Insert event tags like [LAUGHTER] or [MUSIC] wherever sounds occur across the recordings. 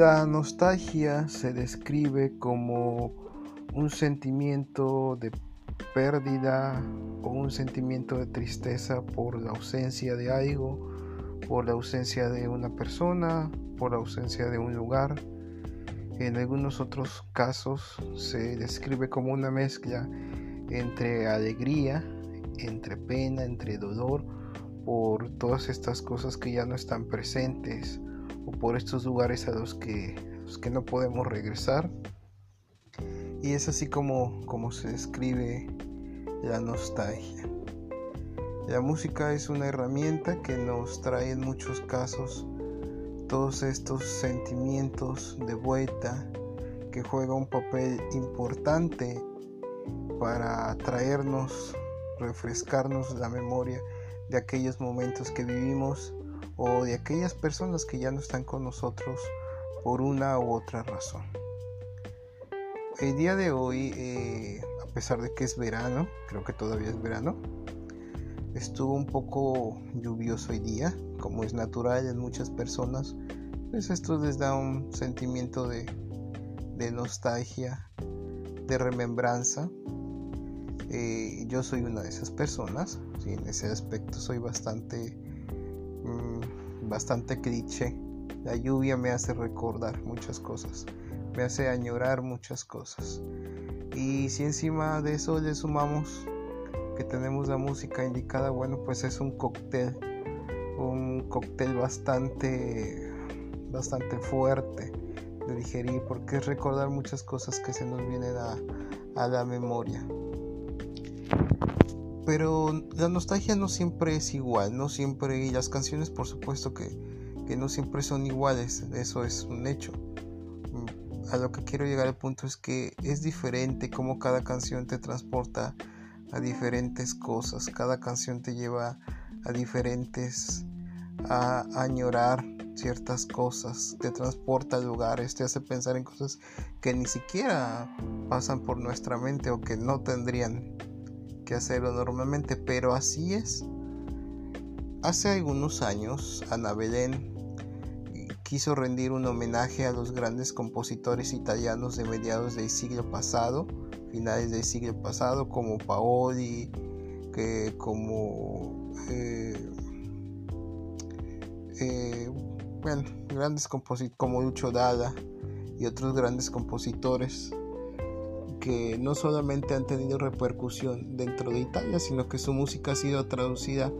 La nostalgia se describe como un sentimiento de pérdida o un sentimiento de tristeza por la ausencia de algo, por la ausencia de una persona, por la ausencia de un lugar. En algunos otros casos se describe como una mezcla entre alegría, entre pena, entre dolor, por todas estas cosas que ya no están presentes o por estos lugares a los que, los que no podemos regresar. Y es así como, como se describe la nostalgia. La música es una herramienta que nos trae en muchos casos todos estos sentimientos de vuelta que juega un papel importante para traernos, refrescarnos la memoria de aquellos momentos que vivimos o de aquellas personas que ya no están con nosotros por una u otra razón. El día de hoy, eh, a pesar de que es verano, creo que todavía es verano, estuvo un poco lluvioso hoy día, como es natural en muchas personas, pues esto les da un sentimiento de, de nostalgia, de remembranza. Eh, yo soy una de esas personas, en ese aspecto soy bastante Mm, bastante cliché. La lluvia me hace recordar muchas cosas, me hace añorar muchas cosas. Y si encima de eso le sumamos que tenemos la música indicada, bueno, pues es un cóctel, un cóctel bastante, bastante fuerte de digerir, porque es recordar muchas cosas que se nos vienen a, a la memoria. Pero la nostalgia no siempre es igual, no siempre, y las canciones por supuesto que, que no siempre son iguales, eso es un hecho. A lo que quiero llegar al punto es que es diferente como cada canción te transporta a diferentes cosas, cada canción te lleva a diferentes, a, añorar ciertas cosas, te transporta a lugares, te hace pensar en cosas que ni siquiera pasan por nuestra mente o que no tendrían hacerlo normalmente, pero así es. Hace algunos años, Ana Belén quiso rendir un homenaje a los grandes compositores italianos de mediados del siglo pasado, finales del siglo pasado, como Paoli, que como eh, eh, bueno, grandes compositores como Lucho Dalla y otros grandes compositores que no solamente han tenido repercusión dentro de Italia, sino que su música ha sido traducida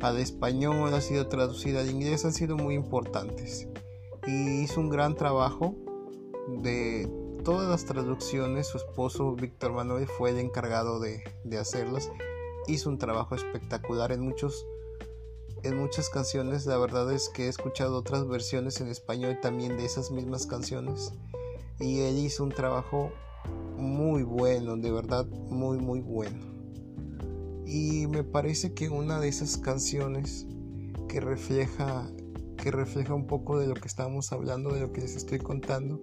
al español, ha sido traducida al inglés, han sido muy importantes. Y hizo un gran trabajo de todas las traducciones, su esposo Víctor Manuel fue el encargado de, de hacerlas. Hizo un trabajo espectacular en muchos en muchas canciones, la verdad es que he escuchado otras versiones en español también de esas mismas canciones y él hizo un trabajo muy bueno, de verdad muy muy bueno. Y me parece que una de esas canciones que refleja que refleja un poco de lo que estamos hablando, de lo que les estoy contando,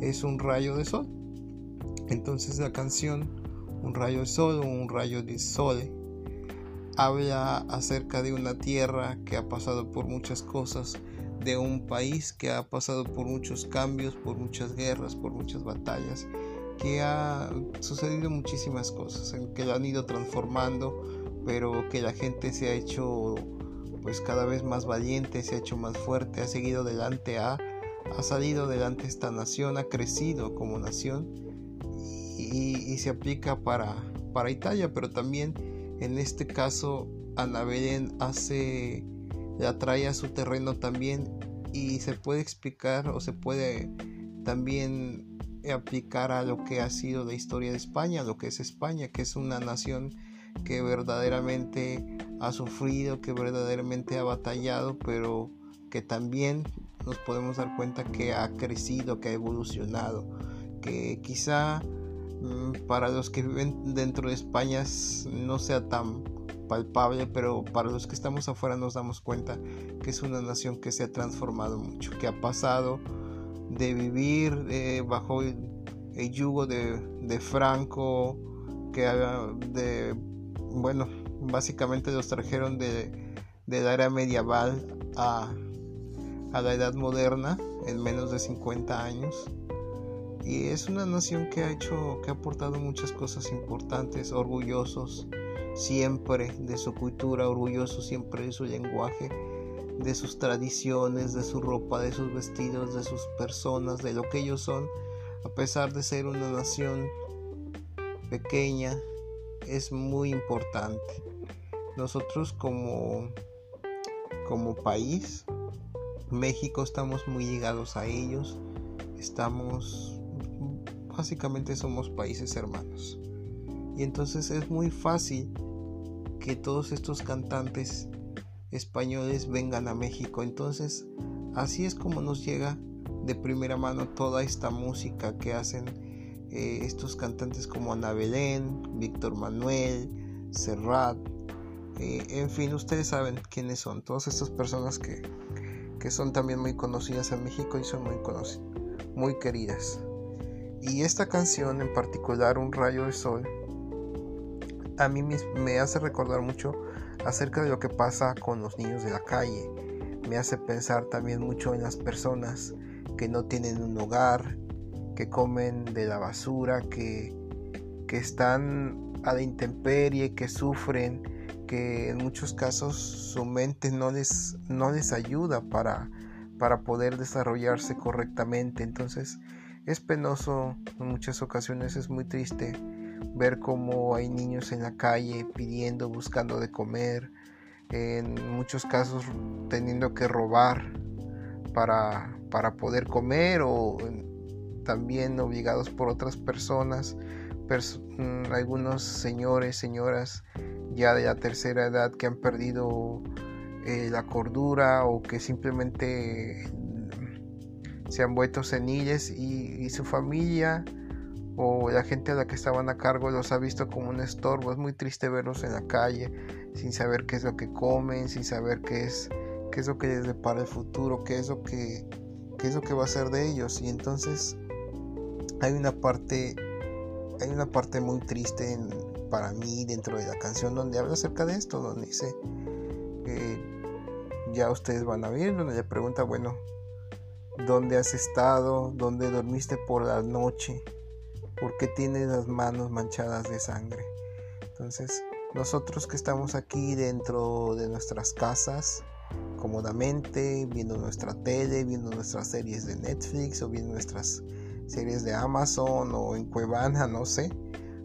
es un rayo de sol. Entonces la canción Un rayo de sol o un rayo de sole habla acerca de una tierra que ha pasado por muchas cosas, de un país que ha pasado por muchos cambios, por muchas guerras, por muchas batallas que ha sucedido muchísimas cosas, en que lo han ido transformando, pero que la gente se ha hecho pues cada vez más valiente, se ha hecho más fuerte, ha seguido adelante, ha, ha salido adelante esta nación, ha crecido como nación y, se aplica para, para Italia, pero también en este caso Ana Belén hace, la trae a su terreno también y se puede explicar o se puede también aplicar a lo que ha sido la historia de España, lo que es España, que es una nación que verdaderamente ha sufrido, que verdaderamente ha batallado, pero que también nos podemos dar cuenta que ha crecido, que ha evolucionado, que quizá mm, para los que viven dentro de España no sea tan palpable, pero para los que estamos afuera nos damos cuenta que es una nación que se ha transformado mucho, que ha pasado de vivir eh, bajo el, yugo de, Franco, que de, bueno, básicamente los trajeron de, la era medieval a, la edad moderna en menos de 50 años. Y es una nación que ha hecho, que ha aportado muchas cosas importantes, orgullosos siempre de su cultura, orgullosos siempre de su lenguaje, de sus tradiciones, de su ropa, de sus vestidos, de sus personas, de lo que ellos son, a pesar de ser una nación pequeña, es muy importante. Nosotros como, como país, México estamos muy ligados a ellos, estamos, básicamente somos países hermanos. Y entonces es muy fácil que todos estos cantantes españoles vengan a México. Entonces, así es como nos llega de primera mano toda esta música que hacen eh, estos cantantes como Ana Belén, Víctor Manuel, Serrat, eh, en fin, ustedes saben quiénes son, todas estas personas que, que son también muy conocidas en México y son muy muy queridas. Y esta canción en particular, Un rayo de sol, a mí me hace recordar mucho acerca de lo que pasa con los niños de la calle. Me hace pensar también mucho en las personas que no tienen un hogar, que comen de la basura, que, que están a la intemperie, que sufren, que en muchos casos su mente no les, no les ayuda para, para poder desarrollarse correctamente. Entonces es penoso en muchas ocasiones, es muy triste ver cómo hay niños en la calle pidiendo, buscando de comer, en muchos casos teniendo que robar para, para poder comer o también obligados por otras personas, mm, algunos señores, señoras ya de la tercera edad que han perdido eh, la cordura o que simplemente se han vuelto senilles y su familia o la gente a la que estaban a cargo los ha visto como un estorbo. Es muy triste verlos en la calle sin saber qué es lo que comen, sin saber qué es, qué es lo que les depara el futuro, qué es lo que, qué es lo que va a ser de ellos. Y entonces hay una parte, hay una parte muy triste para mí dentro de la canción donde habla acerca de esto, donde dice, ya ustedes van a ver, donde le pregunta, bueno, ¿dónde has estado? ¿Dónde dormiste por la noche? ¿Por qué tienes las manos manchadas de sangre? Entonces, nosotros que estamos aquí dentro de nuestras casas, cómodamente, viendo nuestra tele, viendo nuestras series de Netflix o viendo nuestras series de Amazon o en Cuevana, no sé,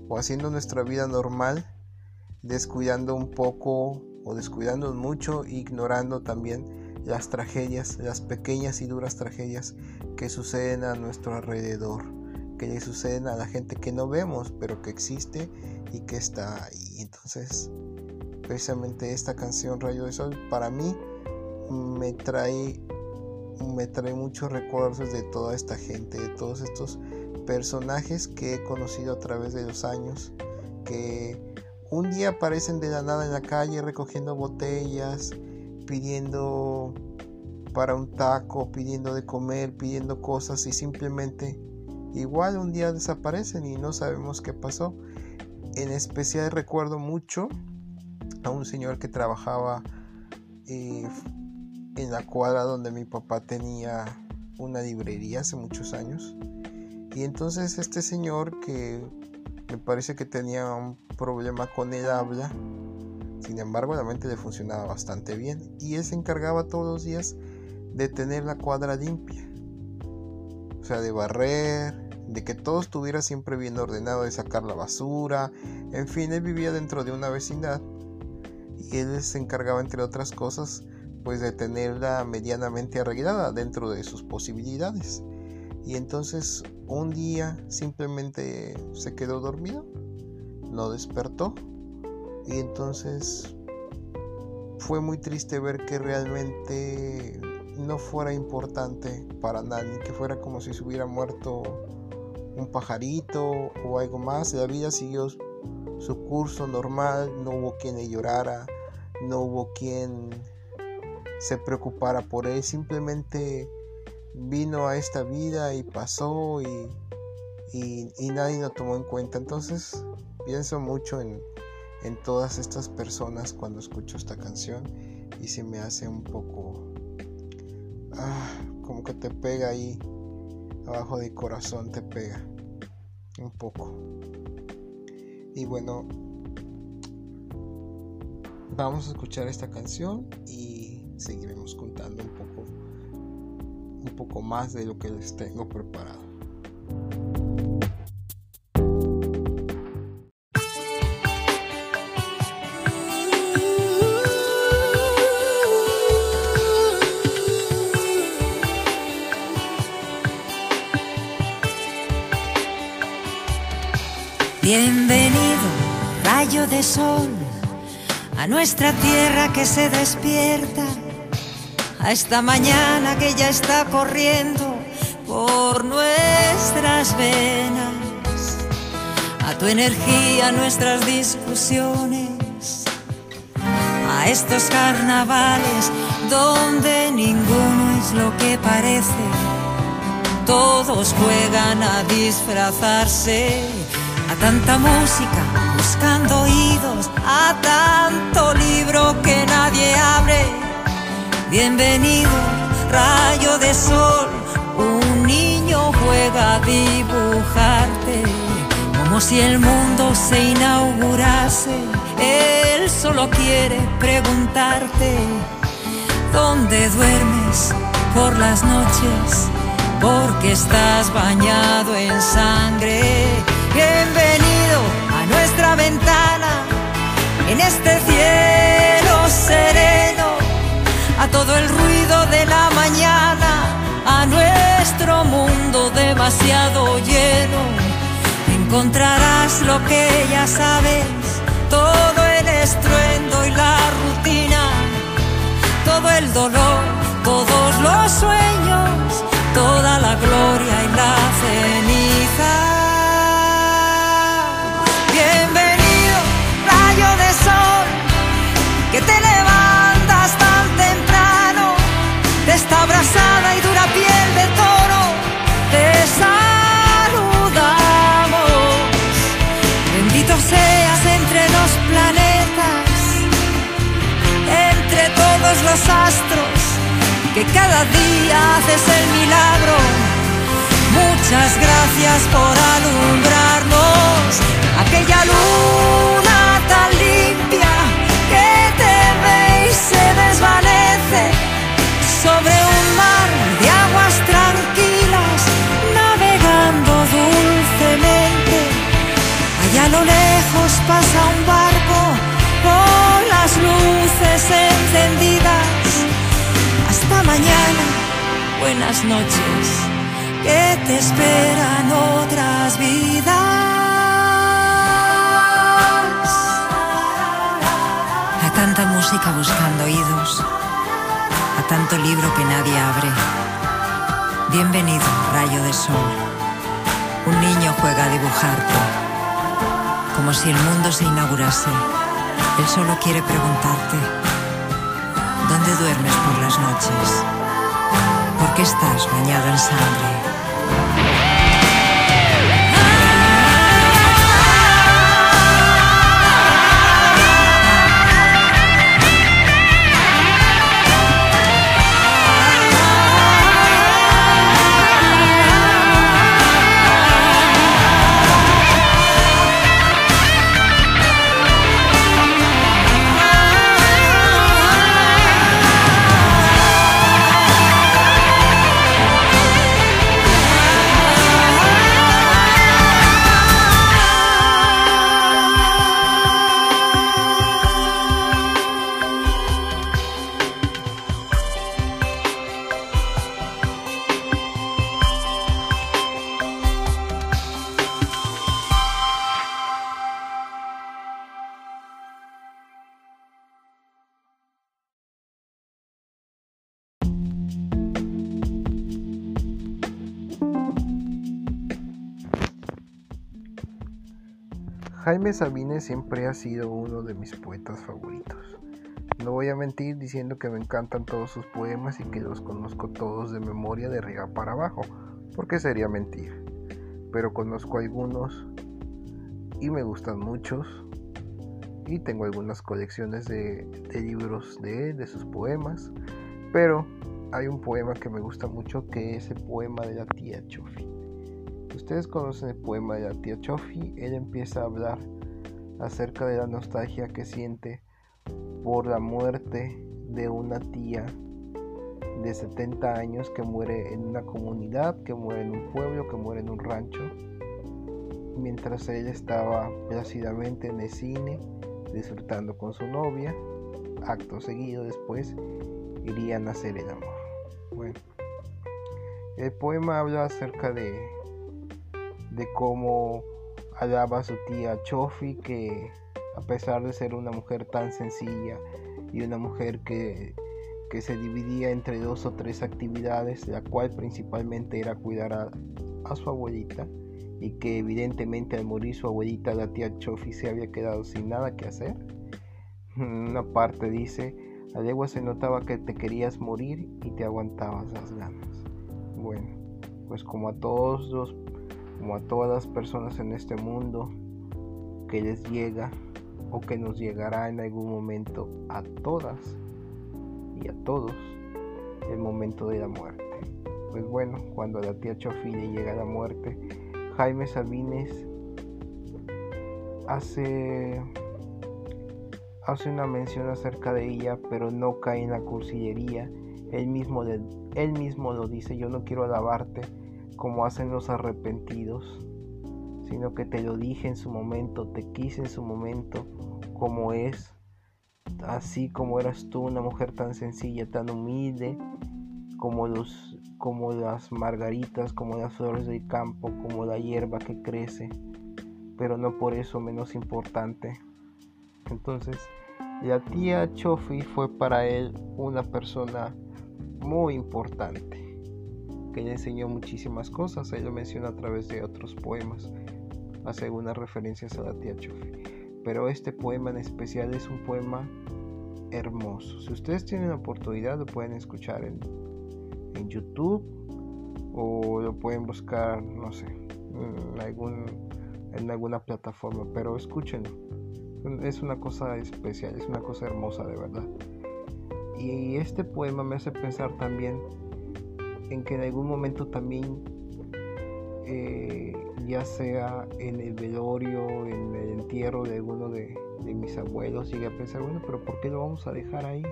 o haciendo nuestra vida normal, descuidando un poco o descuidando mucho, ignorando también las tragedias, las pequeñas y duras tragedias que suceden a nuestro alrededor que le suceden a la gente que no vemos, pero que existe y que está ahí. Entonces, precisamente esta canción Rayo de Sol para mí me trae me trae muchos recuerdos de toda esta gente, de todos estos personajes que he conocido a través de los años, que un día aparecen de la nada en la calle recogiendo botellas, pidiendo para un taco, pidiendo de comer, pidiendo cosas y simplemente igual un día desaparecen y no sabemos qué pasó. En especial recuerdo mucho a un señor que trabajaba eh, en la cuadra donde mi papá tenía una librería hace muchos años. Y entonces este señor que me parece que tenía un problema con el habla, sin embargo la mente le funcionaba bastante bien y él se encargaba todos los días de tener la cuadra limpia. Sea, de barrer, de que todo estuviera siempre bien ordenado, de sacar la basura, en fin, él vivía dentro de una vecindad y él se encargaba, entre otras cosas, pues de tenerla medianamente arreglada dentro de sus posibilidades. Y entonces un día simplemente se quedó dormido, no despertó y entonces fue muy triste ver que realmente no fuera importante para nadie, que fuera como si se hubiera muerto un pajarito o algo más. La vida siguió su curso normal, no hubo quien llorara, no hubo quien se preocupara por él, simplemente vino a esta vida y pasó y, y, nadie lo tomó en cuenta. Entonces pienso mucho en, en todas estas personas cuando escucho esta canción y se me hace un poco ah, como que te pega ahí, abajo del corazón te pega un poco. Y bueno, vamos a escuchar esta canción y seguiremos contando un poco un poco más de lo que les tengo preparado. Sol, a nuestra tierra que se despierta, a esta mañana que ya está corriendo por nuestras venas, a tu energía, nuestras discusiones, a estos carnavales donde ninguno es lo que parece, todos juegan a disfrazarse a tanta música buscando oídos, a tanto libro que nadie abre. Bienvenido, rayo de sol, un niño juega a dibujarte, como si el mundo se inaugurase. Él solo quiere preguntarte, ¿dónde duermes por las noches? Porque estás bañado en sangre Bienvenido ventana, en este cielo sereno, a todo el ruido de la mañana, a nuestro mundo demasiado lleno. Encontrarás lo que ya sabes, todo el estruendo y la rutina, todo el dolor, todos los sueños, toda la gloria y la ceniza. Los astros, que cada día haces el milagro. Muchas gracias por alumbrarnos aquella luna tan limpia se desvanece sobre un mar de aguas tranquilas, navegando dulcemente. Allá a lo lejos pasa un barco con las luces encendidas. Mañana, buenas noches, que te esperan otras vidas. tanta música buscando oídos, a tanto libro que nadie abre. Bienvenido, rayo de sol. Un niño juega a dibujarte, como si el mundo se inaugurase. Él solo quiere preguntarte, ¿dónde duermes por las noches? ¿Por qué estás bañado en sangre? Jaime Sabines siempre ha sido uno de mis poetas favoritos. No voy a mentir diciendo que me encantan todos sus poemas y que los conozco todos de memoria de arriba para abajo, porque sería mentir. Pero conozco algunos y me gustan muchos. Y tengo algunas colecciones de, libros de de sus poemas. Pero hay un poema que me gusta mucho que es el poema de la tía Chofi. Ustedes conocen el poema de la tía Chofi, él empieza a hablar acerca de la nostalgia que siente por la muerte de una tía de 70 años que muere en una comunidad, que muere en un pueblo, que muere en un rancho, mientras ella estaba plácidamente en el cine disfrutando con su novia. Acto seguido después irían a hacer el amor. Bueno, el poema habla acerca de, de cómo alaba a su tía Chofi, que a pesar de ser una mujer tan sencilla y una mujer que, que se dividía entre dos o tres actividades, la cual principalmente era cuidar a, su abuelita, y que evidentemente al morir su abuelita, la tía Chofi, se había quedado sin nada que hacer. Una parte dice, a legua se notaba que te querías morir y te aguantabas las ganas. Bueno, pues como a todos los, como a todas las personas en este mundo que les llega o que nos llegará en algún momento a todas y a todos el momento de la muerte. Pues bueno, cuando a la tía Chofi le llega la muerte, Jaime Sabines hace hace una mención acerca de ella, pero no cae en la cursillería. Él mismo, él mismo lo dice, yo no quiero alabarte como hacen los arrepentidos, sino que te lo dije en su momento, te quise en su momento, como es, así como eras tú, una mujer tan sencilla, tan humilde, como, los, como las margaritas, como las flores del campo, como la hierba que crece, pero no por eso menos importante. Entonces, la tía Chofi fue para él una persona muy importante, que le enseñó muchísimas cosas, él lo menciona a través de otros poemas, hace algunas referencias a la tía Chofi. Pero este poema en especial es un poema hermoso. Si ustedes tienen la oportunidad lo pueden escuchar en, en YouTube o lo pueden buscar, no sé, en alguna plataforma, pero escúchenlo es una cosa especial, es una cosa hermosa de verdad. Y este poema me hace pensar también en que en algún momento también, eh, ya sea en el velorio, en el entierro de alguno de, mis abuelos, llegué a pensar, bueno, pero ¿por qué lo vamos a dejar ahí?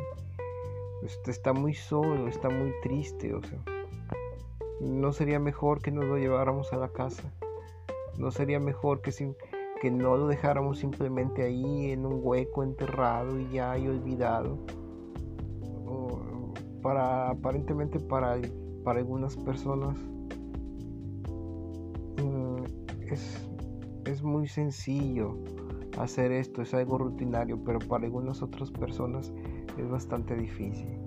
Este está muy solo, está muy triste, o sea, no sería mejor que nos lo lleváramos a la casa, no sería mejor que que no lo dejáramos simplemente ahí en un hueco enterrado y ya y olvidado. para aparentemente para, para algunas personas mm, es, es muy sencillo hacer esto, es algo rutinario, pero para algunas otras personas es bastante difícil.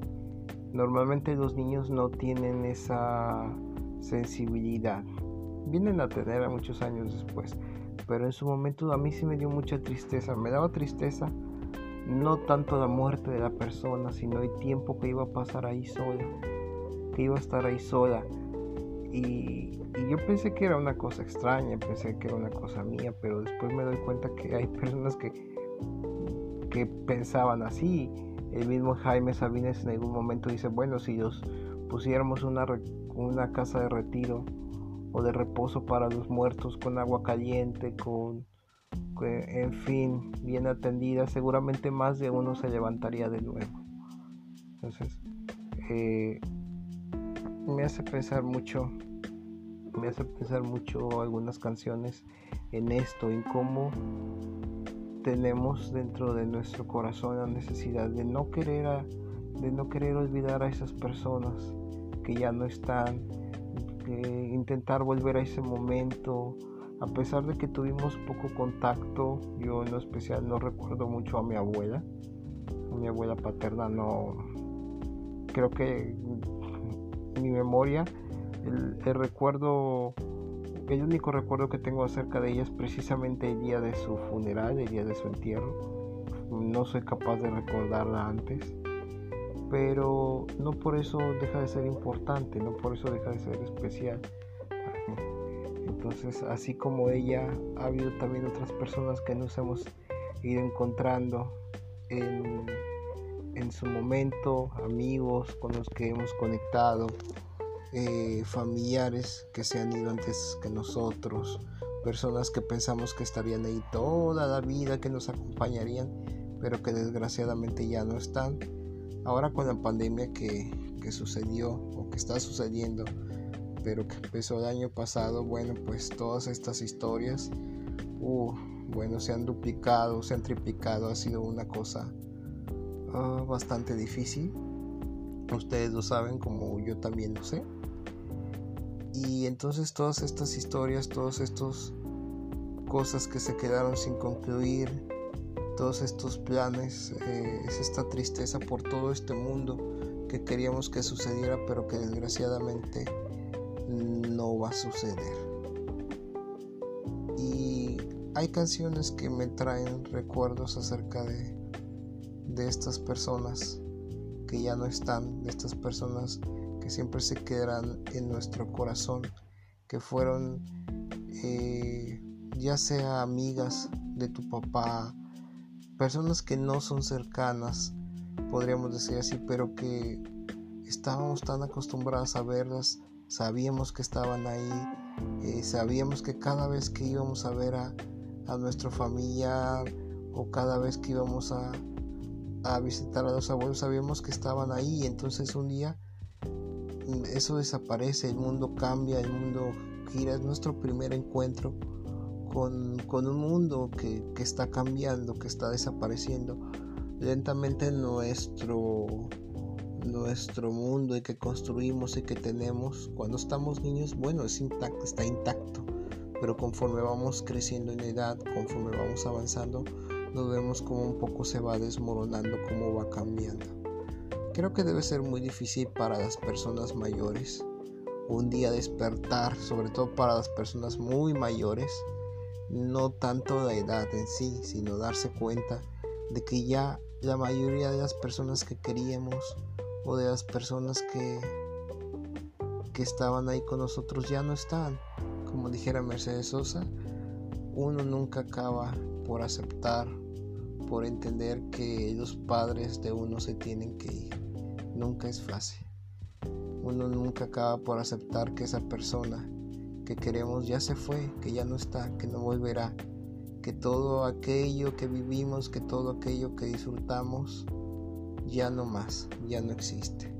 Normalmente los niños no tienen esa sensibilidad. Vienen a tener a muchos años después pero en su momento a mí sí me dio mucha tristeza. Me daba tristeza no tanto la muerte de la persona, sino el tiempo que iba a pasar ahí sola, iba a estar ahí sola. Y, yo pensé que era una cosa extraña, pensé que era una cosa mía, pero después me doy cuenta que hay [LAUGHS] personas que, que pensaban así. El mismo Jaime Sabines en algún momento dice, bueno, si los pusiéramos una, una casa de retiro o de reposo para los muertos con agua caliente, con, en fin, bien atendida, seguramente más de uno se levantaría de nuevo. Entonces, eh, me hace pensar mucho, me hace pensar mucho algunas canciones en esto, en cómo tenemos dentro de nuestro corazón la necesidad de no querer de no querer olvidar a esas personas que ya no están intentar volver a ese momento. A pesar de que tuvimos poco contacto, yo en lo especial no recuerdo mucho a mi abuela. A mi abuela paterna no. Creo que mi memoria, el, recuerdo, el único recuerdo que tengo acerca de ella es precisamente el día de su funeral, el día de su entierro. No soy capaz de recordarla antes pero no por eso deja de ser importante, no por eso deja de ser especial. Entonces, así como ella, ha habido también otras personas que nos hemos ido encontrando en, en su momento, amigos con los que hemos conectado, eh, familiares que se han ido antes que nosotros, personas que pensamos que estarían ahí toda la vida, que nos acompañarían, pero que desgraciadamente ya no están. Ahora con la pandemia que, que sucedió o que está sucediendo, pero que empezó el año pasado, bueno, pues todas estas historias, uh, bueno, se han duplicado, se han triplicado, ha sido una cosa uh, bastante difícil. Ustedes lo saben como yo también lo sé. Y entonces todas estas historias, todas estas cosas que se quedaron sin concluir, todos estos planes, eh, es esta tristeza por todo este mundo que queríamos que sucediera, pero que desgraciadamente no va a suceder. Y hay canciones que me traen recuerdos acerca de, de estas personas que ya no están, de estas personas siempre se quedarán en nuestro corazón, que fueron eh, ya sea amigas de tu papá, personas que no son cercanas, podríamos decir así, pero que estábamos tan acostumbradas a verlas, sabíamos que estaban ahí, eh, sabíamos que cada vez que íbamos a ver a, a nuestro familiar o cada vez que íbamos a, a visitar a los abuelos, sabíamos que estaban ahí, entonces un día eso desaparece, el mundo cambia, el mundo gira, es nuestro primer encuentro con, un mundo que, está cambiando, que está desapareciendo. Lentamente nuestro, nuestro mundo y que construimos y que tenemos cuando estamos niños, bueno, es intacto, está intacto, pero conforme vamos creciendo en edad, conforme vamos avanzando, nos vemos como un poco se va desmoronando, cómo va cambiando. Creo que debe ser muy difícil para las personas mayores un día despertar, sobre todo para las personas muy mayores, no tanto la edad en sí, sino darse cuenta de que ya la mayoría de las personas que queríamos o de las personas que, que estaban ahí con nosotros ya no están. Como dijera Mercedes Sosa, uno nunca acaba por aceptar, por entender que los padres de uno se tienen que ir nunca es fácil. Uno nunca acaba por aceptar que esa persona que queremos ya se fue, que ya no está, que no volverá, que todo aquello que vivimos, que todo aquello que disfrutamos, ya no más, ya no existe.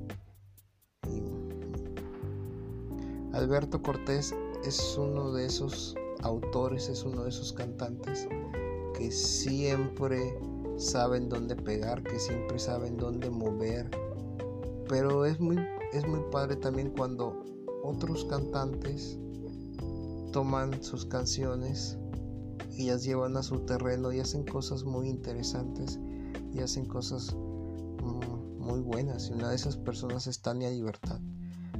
Alberto Cortés es uno de esos autores, es uno de esos cantantes que siempre saben dónde pegar, que siempre saben dónde mover pero es muy, es muy padre también cuando otros cantantes toman sus canciones y las llevan a su terreno y hacen cosas muy interesantes y hacen cosas mm, muy buenas. Y una de esas personas es Tania Libertad.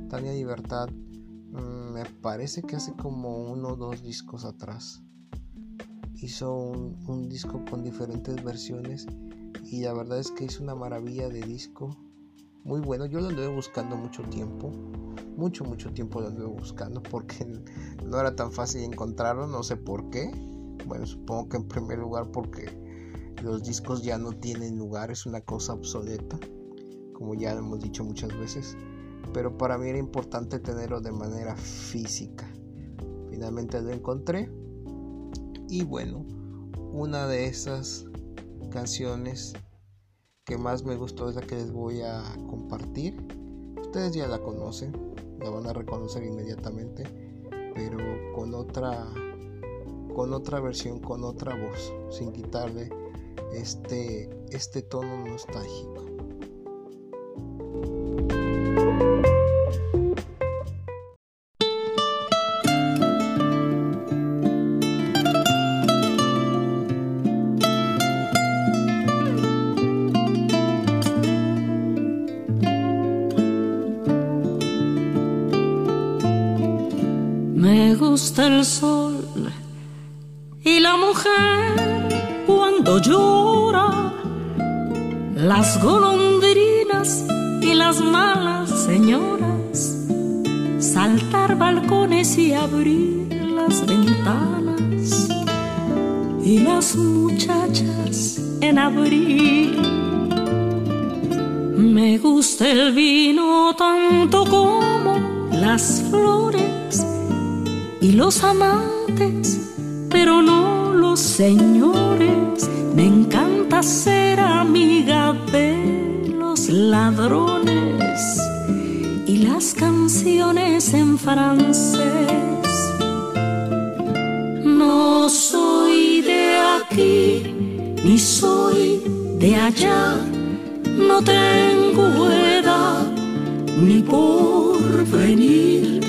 Tania Libertad mm, me parece que hace como uno o dos discos atrás hizo un, disco con diferentes versiones y la verdad es que hizo una maravilla de disco muy bueno. Yo lo anduve buscando mucho tiempo. Mucho, mucho tiempo lo anduve buscando porque [LAUGHS] no era tan fácil encontrarlo. No sé por qué. Bueno, supongo que en primer lugar porque los discos ya no tienen lugar. Es una cosa obsoleta. Como ya hemos dicho muchas veces. Pero para mí era importante tenerlo de manera física. Finalmente lo encontré. Y bueno, una de esas canciones que más me gustó es la que les voy a compartir. Ustedes ya la conocen, la van a reconocer inmediatamente, pero con otra con otra versión, con otra voz, sin quitarle este este tono nostálgico. Sol y la mujer cuando llora, las golondrinas y las malas señoras, saltar balcones y abrir las ventanas, y las muchachas en abril. Me gusta el vino tanto como las flores y los amantes, pero no los señores. Me encanta ser amiga de los ladrones y las canciones en francés. No soy de aquí ni soy de allá, no tengo edad ni por venir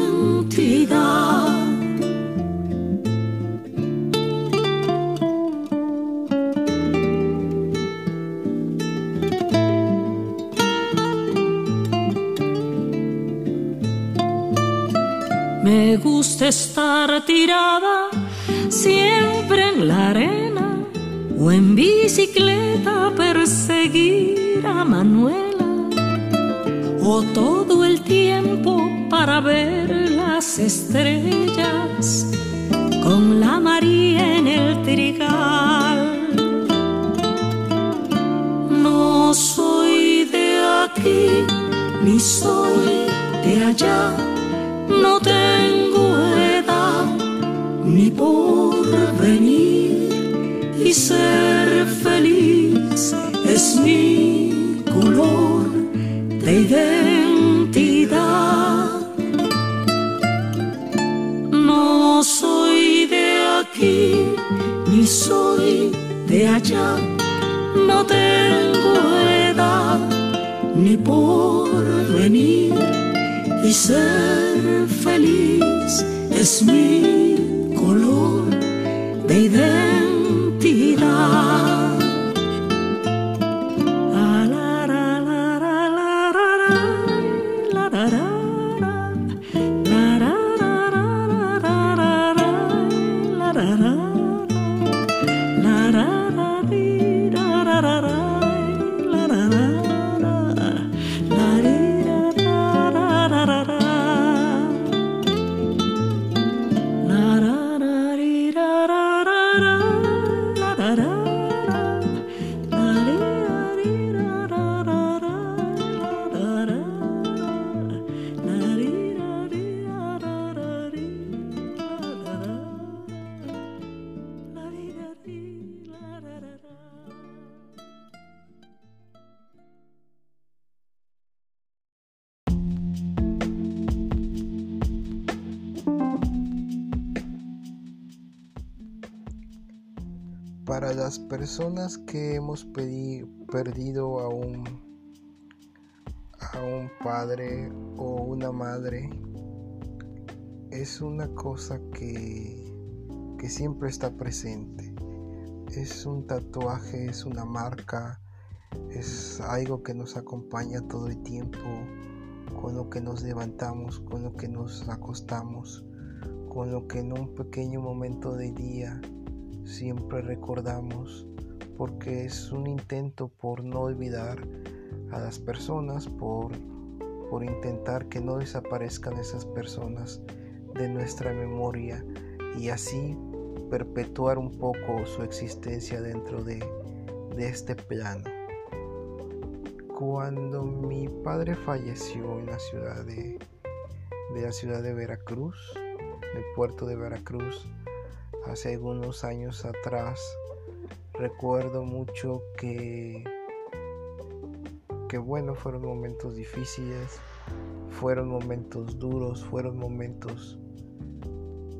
Me gusta estar tirada siempre en la arena o en bicicleta perseguir a Manuela o todo el tiempo para ver las estrellas con la María en el trigal. No soy de aquí ni soy de allá, no tengo edad ni por venir y ser feliz es mi color de identidad. No soy de aquí ni soy de allá, no tengo edad ni por venir y ser feliz es mi color de identidad. Para las personas que hemos perdido a un, a un padre o una madre, es una cosa que, que siempre está presente. Es un tatuaje, es una marca, es algo que nos acompaña todo el tiempo, con lo que nos levantamos, con lo que nos acostamos, con lo que en un pequeño momento del día siempre recordamos, porque es un intento por no olvidar a las personas, por, por intentar que no desaparezcan esas personas de nuestra memoria y así perpetuar un poco su existencia dentro de, de este plano. Cuando mi padre falleció en la ciudad de, de la ciudad de Veracruz, del puerto de Veracruz, hace algunos años atrás, recuerdo mucho que que bueno, fueron momentos difíciles, fueron momentos duros, fueron momentos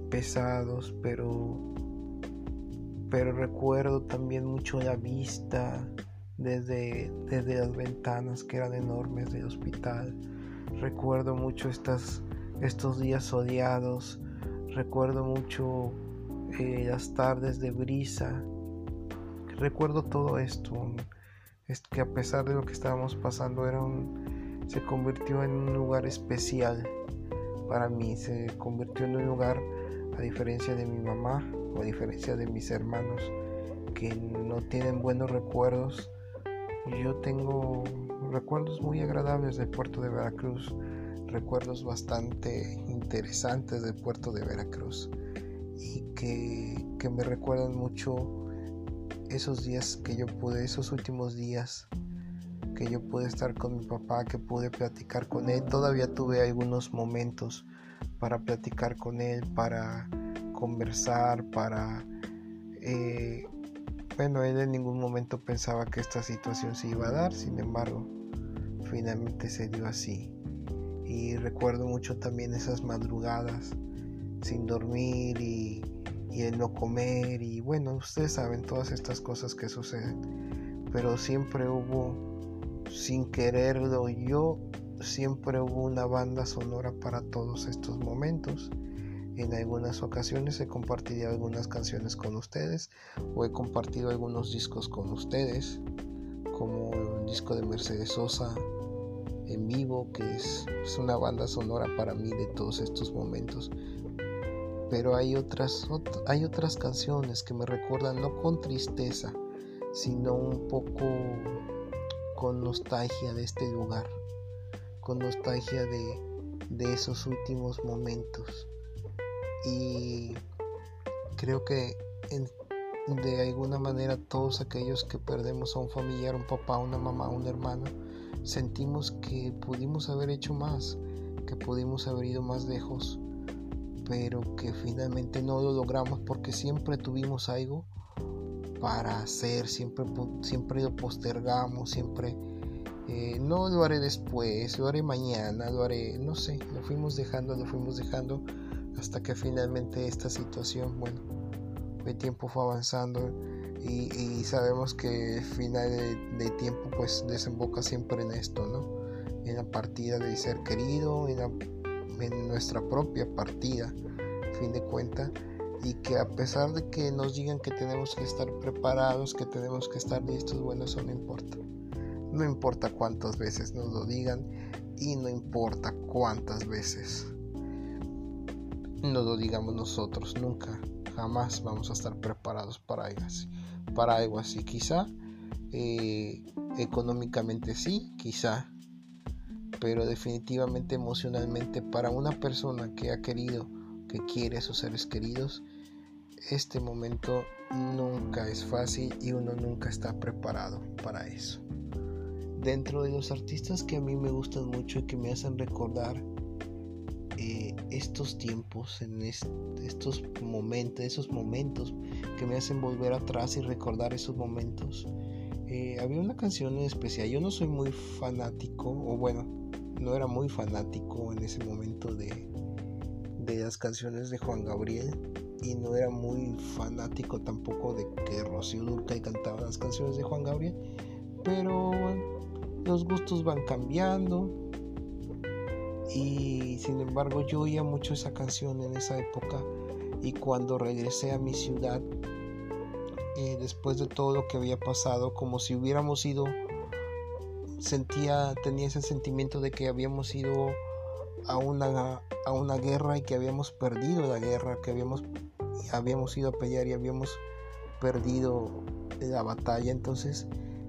pesados, pero pero recuerdo también mucho la vista desde, desde las ventanas que eran enormes del hospital. Recuerdo mucho estas, estos días soleados, recuerdo mucho eh, las tardes de brisa. Recuerdo todo esto es que a pesar de lo que estábamos pasando era un, se convirtió en un lugar especial para mí, se convirtió en un lugar a diferencia de mi mamá o a diferencia de mis hermanos que no tienen buenos recuerdos. Yo tengo recuerdos muy agradables del puerto de Veracruz, recuerdos bastante interesantes del puerto de Veracruz y que, que me recuerdan mucho esos días que yo pude, esos últimos días que yo pude estar con mi papá, que pude platicar con él. Todavía tuve algunos momentos para platicar con él, para conversar, para... Eh, bueno, él en ningún momento pensaba que esta situación se iba a dar, sin embargo, finalmente se dio así. Y recuerdo mucho también esas madrugadas sin dormir y y el no comer y bueno, ustedes saben todas estas cosas que suceden. Pero siempre hubo, sin quererlo yo, siempre hubo una banda sonora para todos estos momentos. En algunas ocasiones he compartido algunas canciones con ustedes o he compartido algunos discos con ustedes, como el disco de Mercedes Sosa en vivo, que es, es una banda sonora para mí de todos estos momentos pero hay otras, hay otras canciones que me recuerdan no con tristeza, sino un poco con nostalgia de este lugar, con nostalgia de, de esos últimos momentos. Y creo que de alguna manera todos aquellos que perdemos a un familiar, un papá, una mamá, un hermano, sentimos que pudimos haber hecho más, que pudimos haber ido más lejos pero que finalmente no lo logramos porque siempre tuvimos algo para hacer, siempre, siempre lo postergamos, siempre eh, no lo haré después, lo haré mañana, lo haré, no sé, lo fuimos dejando, lo fuimos dejando hasta que finalmente esta situación, bueno, el tiempo fue avanzando y, sabemos que el final de, tiempo pues desemboca siempre en esto, ¿no? En la partida del ser querido, en la en nuestra propia partida, fin de cuenta, y que a pesar de que nos digan que tenemos que estar preparados, que tenemos que estar listos, bueno, eso no importa. No importa cuántas veces nos lo digan y no importa cuántas veces nos lo digamos nosotros, nunca, jamás vamos a estar preparados para algo así. Para algo así. Quizá eh, económicamente sí, quizá pero definitivamente emocionalmente para una persona que ha querido, que quiere a sus seres queridos, este momento nunca es fácil y uno nunca está preparado para eso. Dentro de los artistas que a mí me gustan mucho y que me hacen recordar eh, estos tiempos, en estos momentos, esos momentos que me hacen volver atrás y recordar esos momentos, eh, había una canción en especial. Yo no soy muy fanático, o bueno, no era muy fanático en ese momento de, de las canciones de Juan Gabriel y no era muy fanático tampoco de que Rocío Dulce cantaba las canciones de Juan Gabriel, pero los gustos van cambiando y sin embargo yo oía mucho esa canción en esa época y cuando regresé a mi ciudad eh, después de todo lo que había pasado como si hubiéramos ido sentía, tenía ese sentimiento de que habíamos ido a una, a una guerra y que habíamos perdido la guerra, que habíamos, habíamos ido a pelear y habíamos perdido la batalla. Entonces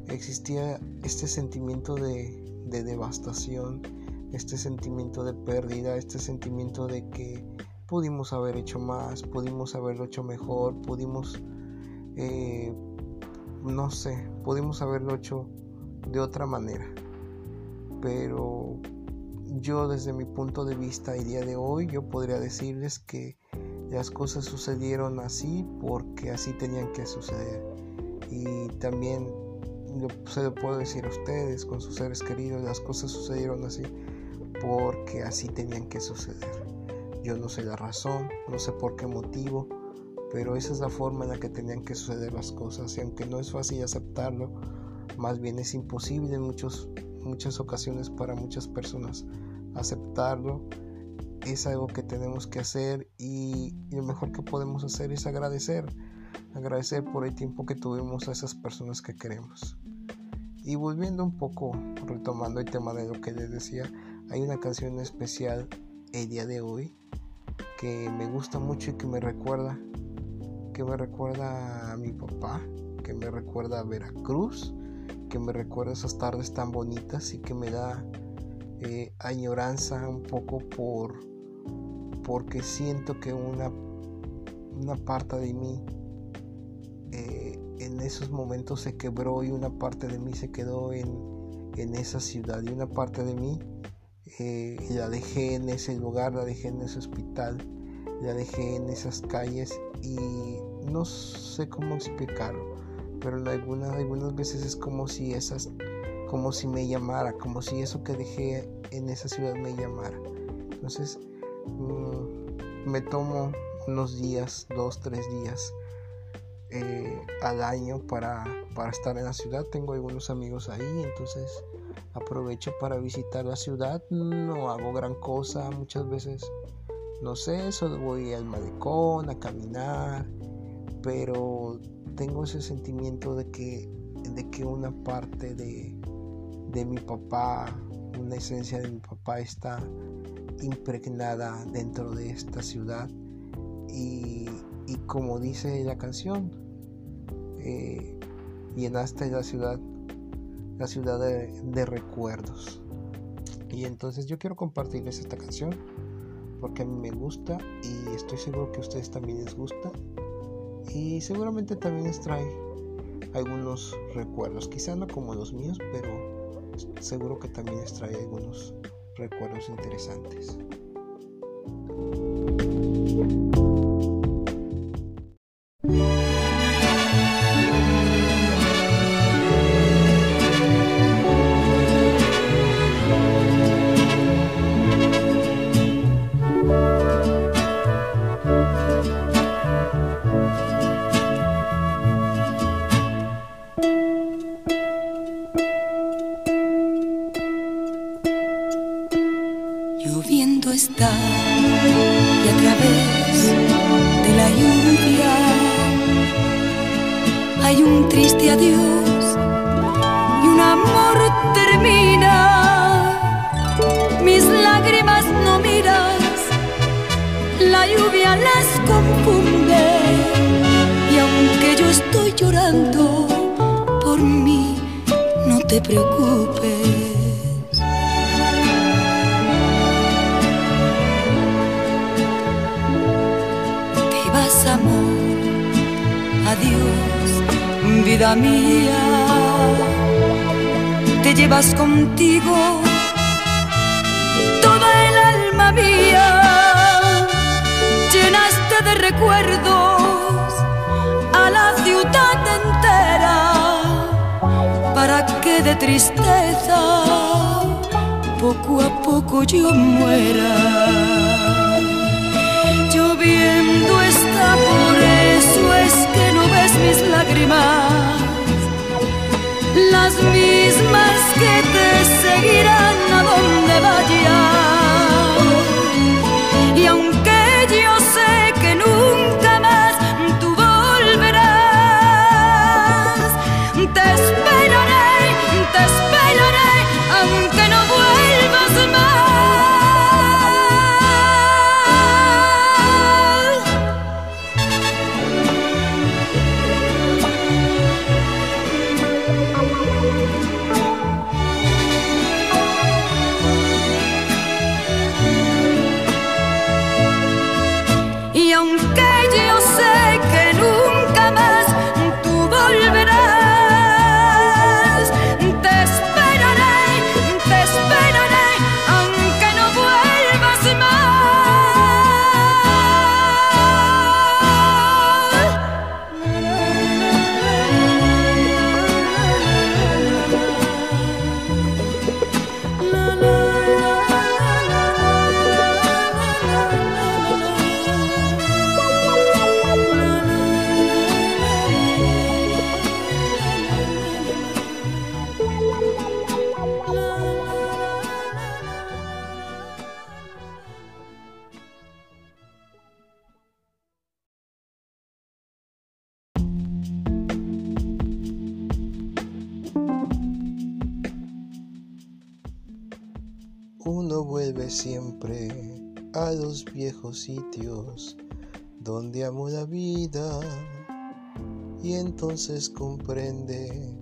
existía este sentimiento de, de devastación, este sentimiento de pérdida, este sentimiento de que pudimos haber hecho más, pudimos haberlo hecho mejor, pudimos, eh, no sé, pudimos haberlo hecho de otra manera. Pero yo desde mi punto de vista y día de hoy, yo podría decirles que las cosas sucedieron así porque así tenían que suceder. Y también se lo puedo decir a ustedes con sus seres queridos, las cosas sucedieron así porque así tenían que suceder. Yo no sé la razón, no sé por qué motivo, pero esa es la forma en la que tenían que suceder las cosas. Y aunque no es fácil aceptarlo, más bien es imposible en muchos, muchas ocasiones para muchas personas aceptarlo. Es algo que tenemos que hacer y, lo mejor que podemos hacer es agradecer. Agradecer por el tiempo que tuvimos a esas personas que queremos. y volviendo un poco, retomando el tema de lo que les decía, hay una canción especial el día de hoy que me gusta mucho y que me recuerda, que me recuerda a mi papá, que me recuerda a Veracruz, que me recuerda esas tardes tan bonitas y que me da eh, añoranza un poco por porque siento que una, una parte de mí eh, en esos momentos se quebró y una parte de mí se quedó en, en esa ciudad y una parte de mí eh, la dejé en ese lugar, la dejé en ese hospital, la dejé en esas calles y no sé cómo explicarlo, pero algunas, algunas veces es como si esas, como si me llamara, como si eso que dejé en esa ciudad me llamara. Entonces mm, me tomo unos días, dos, tres días eh, al año para, para estar en la ciudad. Tengo algunos amigos ahí, entonces aprovecho para visitar la ciudad. No hago gran cosa muchas veces. No sé, solo voy al malecón a caminar, pero tengo ese sentimiento de que, de que una parte de, de mi papá, una esencia de mi papá está impregnada dentro de esta ciudad y, y como dice la canción, eh, llenaste la ciudad la ciudad de, recuerdos. Y entonces yo quiero compartirles esta canción porque a mí me gusta y estoy seguro que a ustedes también les gusta. Y seguramente también les trae algunos recuerdos, quizá no como los míos, pero seguro que también les trae algunos recuerdos interesantes. a la ciudad entera para que de tristeza poco a poco yo muera. Lloviendo está, por eso es que no ves mis lágrimas, las mismas que te seguirán a donde vayas. Vuelve siempre a los viejos sitios donde amó la vida y entonces comprende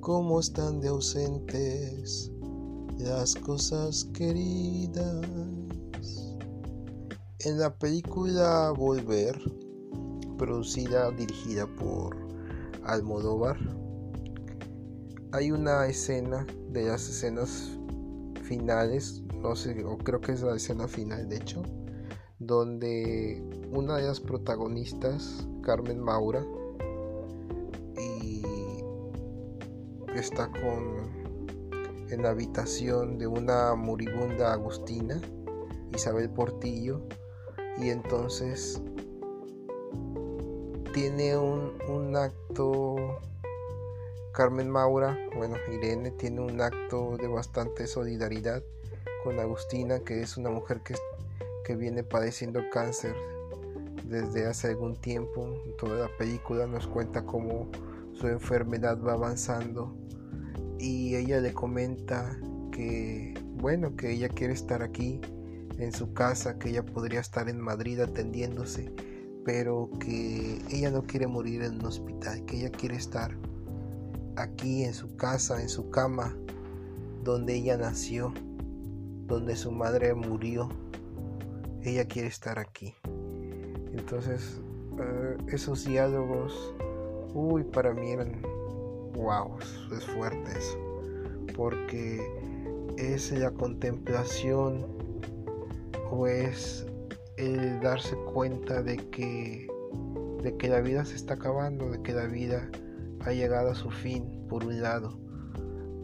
cómo están de ausentes las cosas queridas. En la película Volver, producida, dirigida por Almodóvar, hay una escena de las escenas finales, no sé, o creo que es la escena final de hecho, donde una de las protagonistas, Carmen Maura, y está con en la habitación de una moribunda Agustina, Isabel Portillo, y entonces tiene un, un acto Carmen Maura, bueno, Irene tiene un acto de bastante solidaridad con Agustina, que es una mujer que, que viene padeciendo cáncer desde hace algún tiempo. Toda la película nos cuenta cómo su enfermedad va avanzando y ella le comenta que, bueno, que ella quiere estar aquí en su casa, que ella podría estar en Madrid atendiéndose, pero que ella no quiere morir en un hospital, que ella quiere estar aquí en su casa, en su cama, donde ella nació, donde su madre murió. Ella quiere estar aquí. Entonces, eh, esos diálogos, uy, para mí eran, wow, es fuerte eso. Porque es la contemplación o es el darse cuenta de que, de que la vida se está acabando, de que la vida ha llegado a su fin por un lado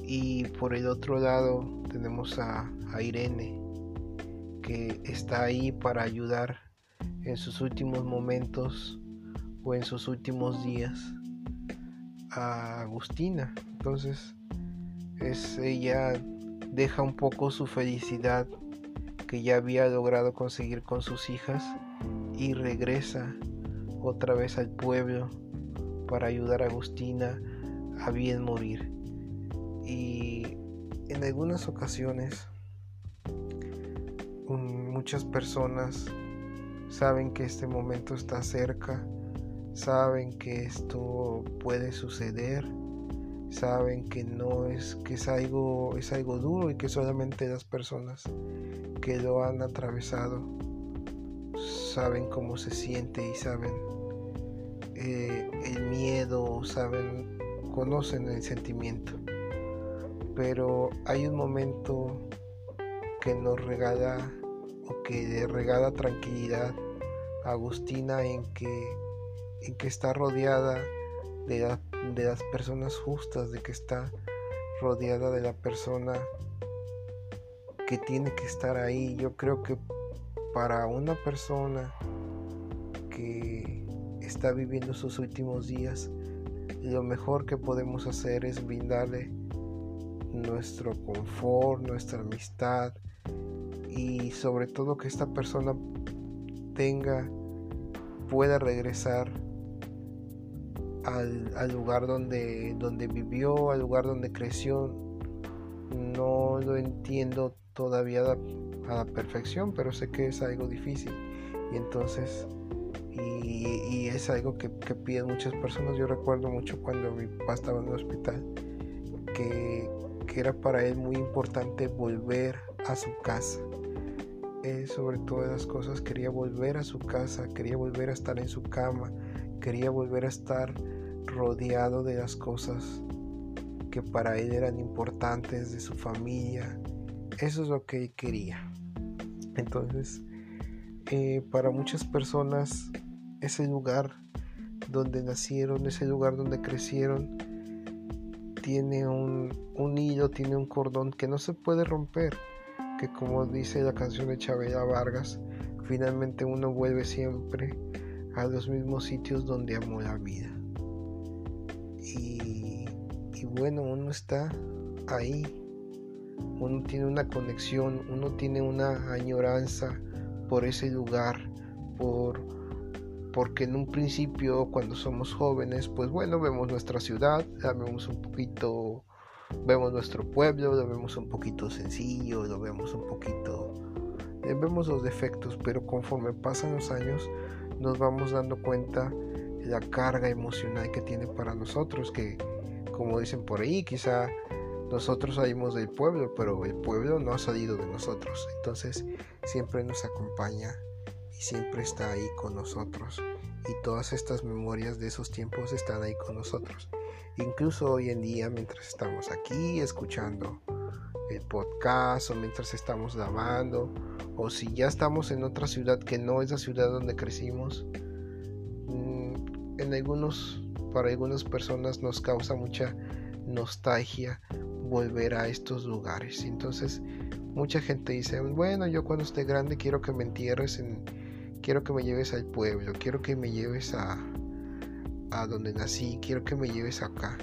y por el otro lado tenemos a, Irene que está ahí para ayudar en sus últimos momentos o en sus últimos días a Agustina entonces es ella deja un poco su felicidad que ya había logrado conseguir con sus hijas y regresa otra vez al pueblo para ayudar a Agustina a bien morir. Y en algunas ocasiones muchas personas saben que este momento está cerca, saben que esto puede suceder, saben que no es que es algo es algo duro y que solamente las personas que lo han atravesado saben cómo se siente y saben eh, el miedo, saben, conocen el sentimiento. Pero hay un momento que nos regala o que le regala tranquilidad Agustina en que, en que está rodeada de, de las personas justas, de que está rodeada de la persona que tiene que estar ahí. Yo creo que para una persona que está viviendo sus últimos días, lo mejor que podemos hacer es brindarle nuestro confort, nuestra amistad y sobre todo que esta persona tenga, pueda regresar al, lugar donde, donde vivió, al lugar donde creció. No lo entiendo todavía a la perfección, pero sé que es algo difícil. Y entonces y, es algo que, piden muchas personas. Yo recuerdo mucho cuando mi papá estaba en el hospital que, era para él muy importante volver a su casa. Sobre todas las cosas quería volver a su casa, quería volver a estar en su cama, quería volver a estar rodeado de las cosas que para él eran importantes, de su familia. Eso es lo que él quería. Entonces, eh, para muchas personas ese lugar donde nacieron, ese lugar donde crecieron, tiene un, un hilo, tiene un cordón que no se puede romper, que como dice la canción de Chabela Vargas, finalmente uno vuelve siempre a los mismos sitios donde amó la vida. Y, bueno, uno está ahí, uno tiene una conexión, uno tiene una añoranza por ese lugar, por porque en un principio cuando somos jóvenes pues bueno vemos nuestra ciudad la vemos un poquito vemos nuestro pueblo, lo vemos un poquito sencillo, lo vemos un poquito... eh, vemos los defectos, pero conforme pasan los años nos vamos dando cuenta la carga emocional que tiene para nosotros, que como dicen por ahí, quizá nosotros salimos del pueblo, pero el pueblo no ha salido de nosotros. Entonces siempre nos acompaña y siempre está ahí con nosotros. Y todas estas memorias de esos tiempos están ahí con nosotros. Incluso hoy en día, mientras estamos aquí escuchando el podcast o mientras estamos lavando o si ya estamos en otra ciudad que no es la ciudad donde crecimos, mm, en algunos, para algunas personas nos causa mucha nostalgia volver a estos lugares. Entonces, mucha gente dice, bueno, yo cuando esté grande quiero que me entierres en, quiero que me lleves al pueblo, quiero que me lleves a, a donde nací, quiero que me lleves acá.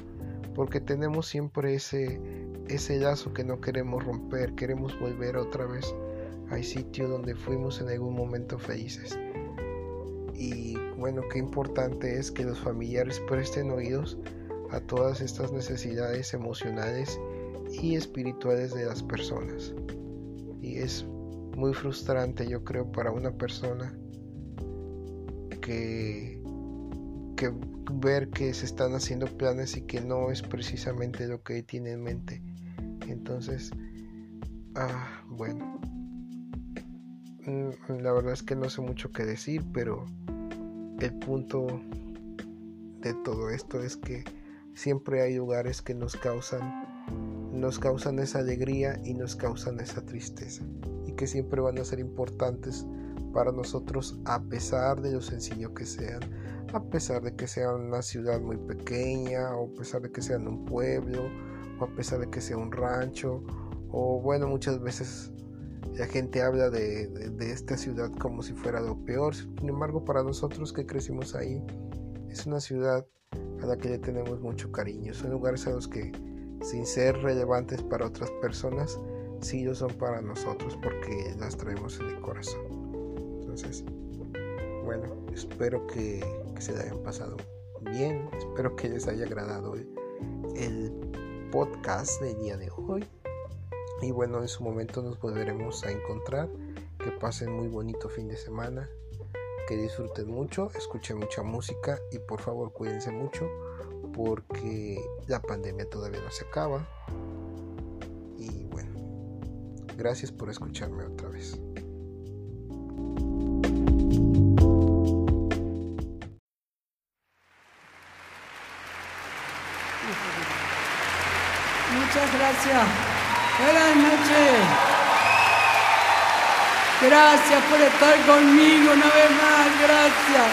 Porque tenemos siempre ese, ese lazo que no queremos romper, queremos volver otra vez al sitio donde fuimos en algún momento felices. Y bueno, qué importante es que los familiares presten oídos a todas estas necesidades emocionales y espirituales de las personas. Y es muy frustrante, yo creo, para una persona que, que ver que se están haciendo planes y que no es precisamente lo que tiene en mente. Entonces, ah, bueno, mm, la verdad es que no sé mucho qué decir, pero el punto de todo esto es que siempre hay lugares que nos causan nos causan esa alegría y nos causan esa tristeza y que siempre van a ser importantes para nosotros a pesar de lo sencillo que sean a pesar de que sean una ciudad muy pequeña o a pesar de que sean un pueblo o a pesar de que sea un rancho o bueno muchas veces la gente habla de, de, de esta ciudad como si fuera lo peor sin embargo para nosotros que crecimos ahí es una ciudad a la que le tenemos mucho cariño son lugares a los que sin ser relevantes para otras personas, sí lo son para nosotros porque las traemos en el corazón. Entonces, bueno, espero que, se hayan pasado bien, espero que les haya agradado el, el podcast del día de hoy. Y bueno, en su momento nos volveremos a encontrar. Que pasen muy bonito fin de semana. Que disfruten mucho, escuchen mucha música y por favor cuídense mucho porque la pandemia todavía no se acaba. Y bueno, gracias por escucharme otra vez. Gracias. Buenas noches. Gracias por estar conmigo una vez más. Gracias.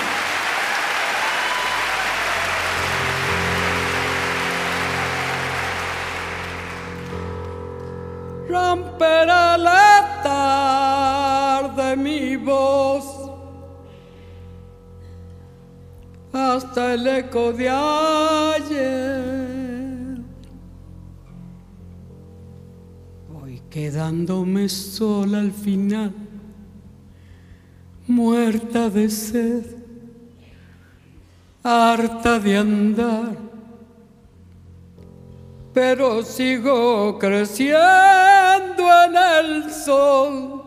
Romperá la tarde mi voz hasta el eco de ayer. Quedándome sola al final, muerta de sed, harta de andar, pero sigo creciendo en el sol.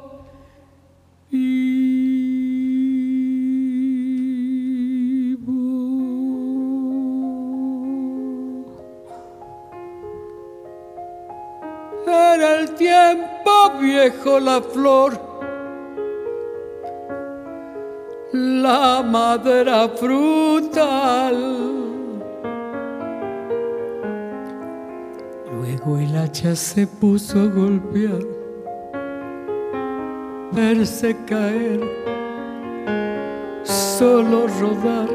Tiempo viejo la flor, la madera frutal. Luego el hacha se puso a golpear, verse caer, solo rodar.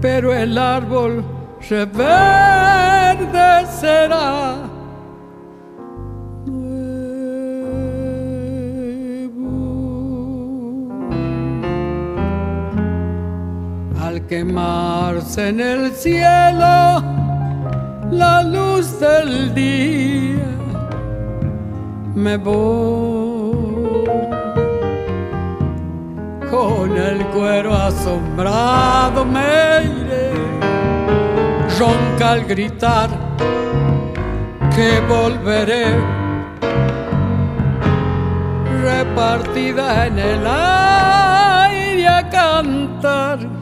Pero el árbol reverdecerá. nuevo. Al quemarse en el cielo la luz del día, me voy con el cuero asombrado me ronca al gritar que volveré repartida en el aire a cantar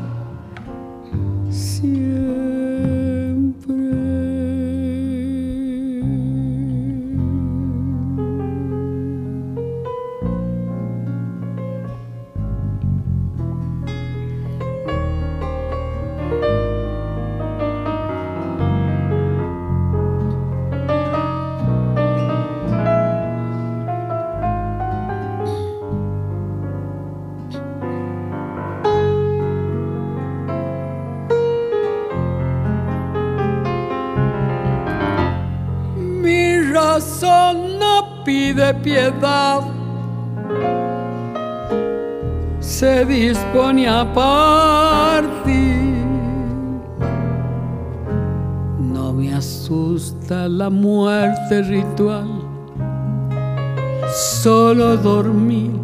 de piedad se dispone a partir. No me asusta la muerte ritual, solo dormir,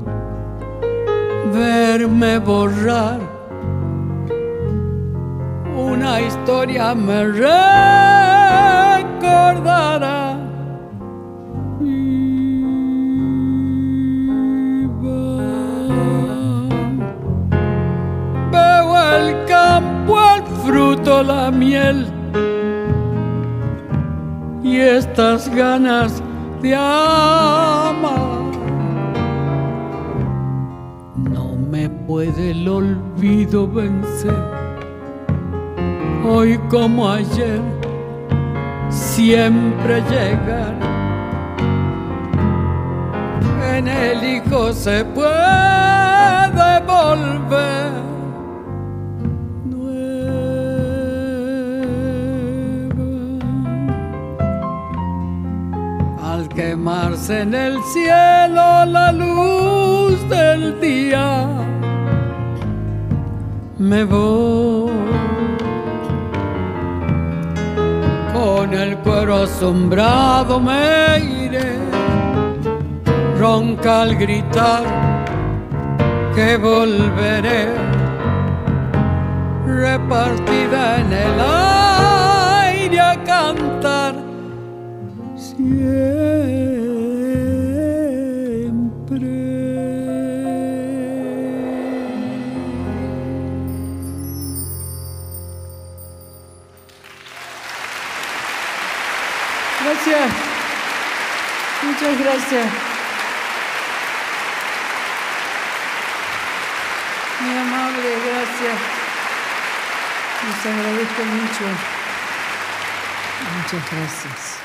verme borrar. Una historia me recordará fruto la miel y estas ganas de amar. No me puede el olvido vencer, hoy como ayer, siempre llegar. En el hijo se puede volver quemarse en el cielo la luz del día. Me voy con el cuero asombrado me iré, ronca al gritar que volveré, repartida en el Muchas gracias. Muy amable, gracias. Les agradezco mucho. Muchas gracias.